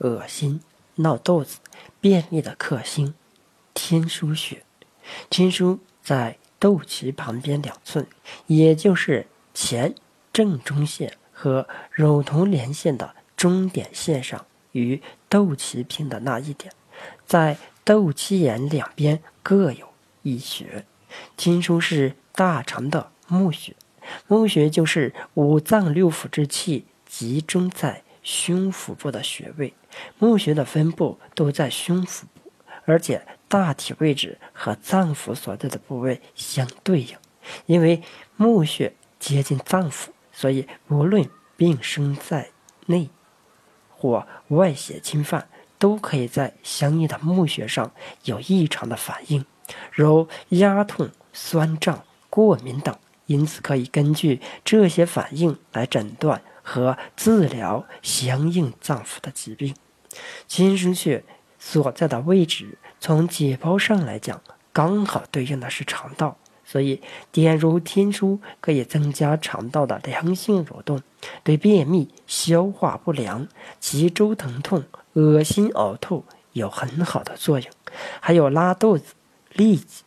恶心、闹肚子、便秘的克星——天枢穴。天枢在肚脐旁边两寸，也就是前正中线和乳头连线的中点线上，与肚脐平的那一点，在肚脐眼两边各有一穴。天枢是大肠的募穴，募穴就是五脏六腑之气集中在胸腹部的穴位。募穴的分布都在胸腹部，而且。大体位置和脏腑所在的部位相对应，因为募穴接近脏腑，所以无论病生在内或外邪侵犯，都可以在相应的募穴上有异常的反应，如压痛、酸胀、过敏等。因此，可以根据这些反应来诊断和治疗相应脏腑的疾病。金生穴所在的位置。从解剖上来讲，刚好对应的是肠道，所以点入天枢可以增加肠道的良性蠕动，对便秘、消化不良、脊周疼痛、恶心呕吐有很好的作用。还有拉肚子、痢疾，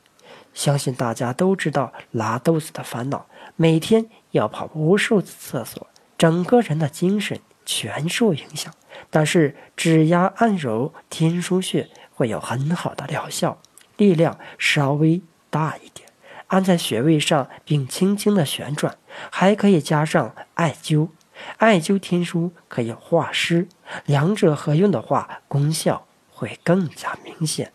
相信大家都知道拉肚子的烦恼，每天要跑无数次厕所，整个人的精神全受影响。但是指压按揉天枢穴。会有很好的疗效，力量稍微大一点，按在穴位上并轻轻的旋转，还可以加上艾灸，艾灸天枢可以化湿，两者合用的话，功效会更加明显。